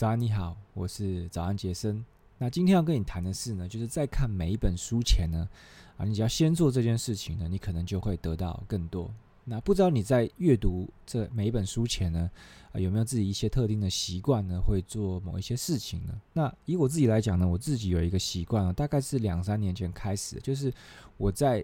早安，你好，我是早安杰森。那今天要跟你谈的是呢，就是在看每一本书前呢，啊，你只要先做这件事情呢，你可能就会得到更多。那不知道你在阅读这每一本书前呢，啊，有没有自己一些特定的习惯呢？会做某一些事情呢？那以我自己来讲呢，我自己有一个习惯啊，大概是两三年前开始，就是我在。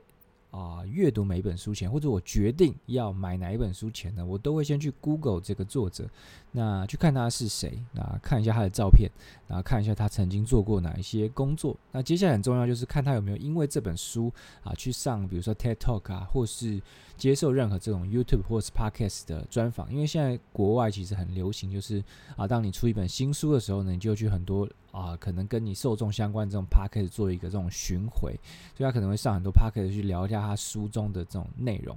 啊，阅读每一本书前，或者我决定要买哪一本书前呢，我都会先去 Google 这个作者，那去看他是谁，那看一下他的照片，然后看一下他曾经做过哪一些工作。那接下来很重要就是看他有没有因为这本书啊去上，比如说 TED Talk 啊，或是接受任何这种 YouTube 或是 Podcast 的专访。因为现在国外其实很流行，就是啊，当你出一本新书的时候呢，你就去很多。啊，可能跟你受众相关这种 podcast 做一个这种巡回，所以他可能会上很多 podcast 去聊一下他书中的这种内容。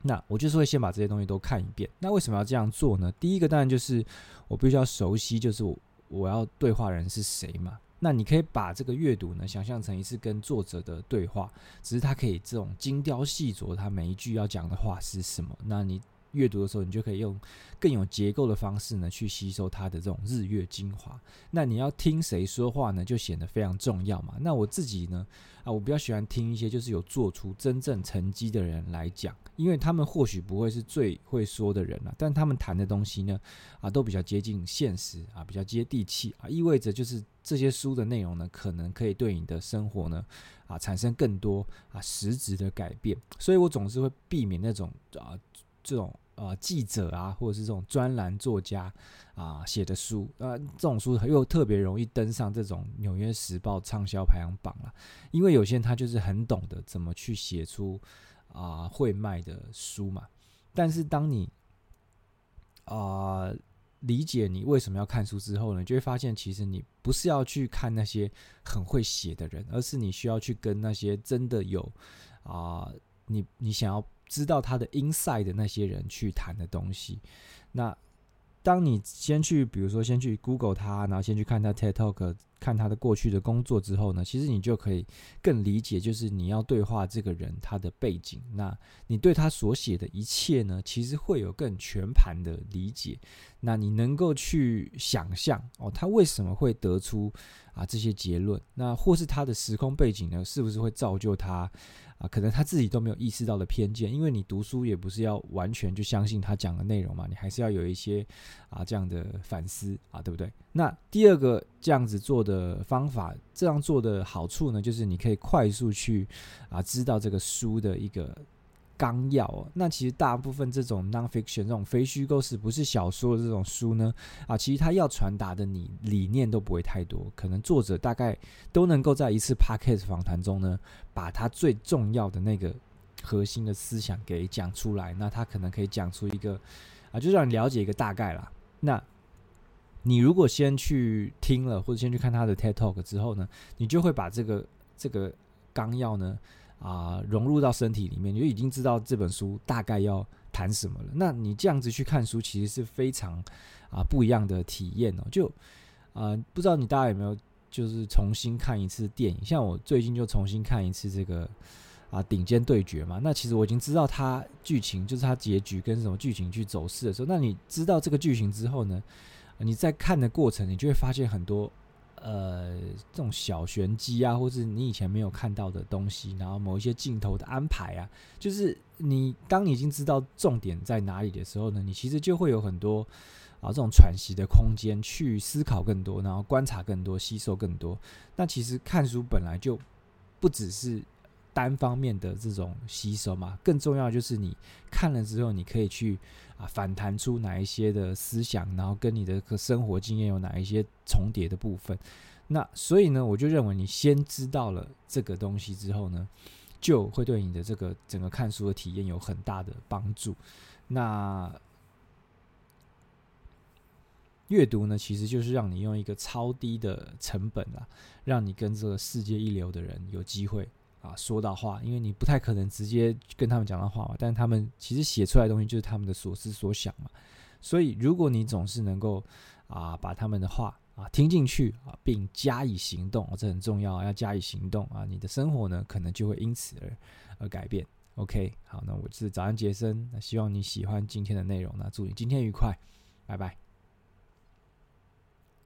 那我就是会先把这些东西都看一遍。那为什么要这样做呢？第一个当然就是我必须要熟悉，就是我我要对话人是谁嘛。那你可以把这个阅读呢想象成一次跟作者的对话，只是他可以这种精雕细琢，他每一句要讲的话是什么。那你。阅读的时候，你就可以用更有结构的方式呢，去吸收它的这种日月精华。那你要听谁说话呢，就显得非常重要嘛。那我自己呢，啊，我比较喜欢听一些就是有做出真正成绩的人来讲，因为他们或许不会是最会说的人啊，但他们谈的东西呢，啊，都比较接近现实啊，比较接地气啊，意味着就是这些书的内容呢，可能可以对你的生活呢，啊，产生更多啊实质的改变。所以我总是会避免那种啊这种。呃，记者啊，或者是这种专栏作家啊写的书，呃，这种书又特别容易登上这种《纽约时报》畅销排行榜了，因为有些人他就是很懂得怎么去写出啊会卖的书嘛。但是当你啊理解你为什么要看书之后呢，就会发现其实你不是要去看那些很会写的人，而是你需要去跟那些真的有啊，你你想要。知道他的 inside 的那些人去谈的东西，那当你先去，比如说先去 Google 他，然后先去看他 TED Talk，看他的过去的工作之后呢，其实你就可以更理解，就是你要对话这个人他的背景，那你对他所写的一切呢，其实会有更全盘的理解，那你能够去想象哦，他为什么会得出啊这些结论，那或是他的时空背景呢，是不是会造就他？啊，可能他自己都没有意识到的偏见，因为你读书也不是要完全就相信他讲的内容嘛，你还是要有一些啊这样的反思啊，对不对？那第二个这样子做的的方法，这样做的好处呢，就是你可以快速去啊知道这个书的一个。纲要，那其实大部分这种 nonfiction 这种非虚构式不是小说的这种书呢，啊，其实它要传达的你理念都不会太多，可能作者大概都能够在一次 podcast 访谈中呢，把他最重要的那个核心的思想给讲出来，那他可能可以讲出一个啊，就让你了解一个大概啦。那你如果先去听了或者先去看他的 TED Talk 之后呢，你就会把这个这个纲要呢。啊，融入到身体里面，你就已经知道这本书大概要谈什么了。那你这样子去看书，其实是非常啊不一样的体验哦。就啊，不知道你大家有没有就是重新看一次电影？像我最近就重新看一次这个啊顶尖对决嘛。那其实我已经知道它剧情，就是它结局跟什么剧情去走势的时候，那你知道这个剧情之后呢，你在看的过程，你就会发现很多。呃，这种小玄机啊，或是你以前没有看到的东西，然后某一些镜头的安排啊，就是你当你已经知道重点在哪里的时候呢，你其实就会有很多啊这种喘息的空间，去思考更多，然后观察更多，吸收更多。那其实看书本来就不只是。单方面的这种吸收嘛，更重要就是你看了之后，你可以去啊反弹出哪一些的思想，然后跟你的生活经验有哪一些重叠的部分。那所以呢，我就认为你先知道了这个东西之后呢，就会对你的这个整个看书的体验有很大的帮助。那阅读呢，其实就是让你用一个超低的成本啊，让你跟这个世界一流的人有机会。啊，说到话，因为你不太可能直接跟他们讲到话嘛，但他们其实写出来的东西就是他们的所思所想嘛。所以，如果你总是能够啊把他们的话啊听进去啊，并加以行动，这很重要，要加以行动啊，你的生活呢可能就会因此而而改变。OK，好，那我是早安杰森，那希望你喜欢今天的内容，那祝你今天愉快，拜拜。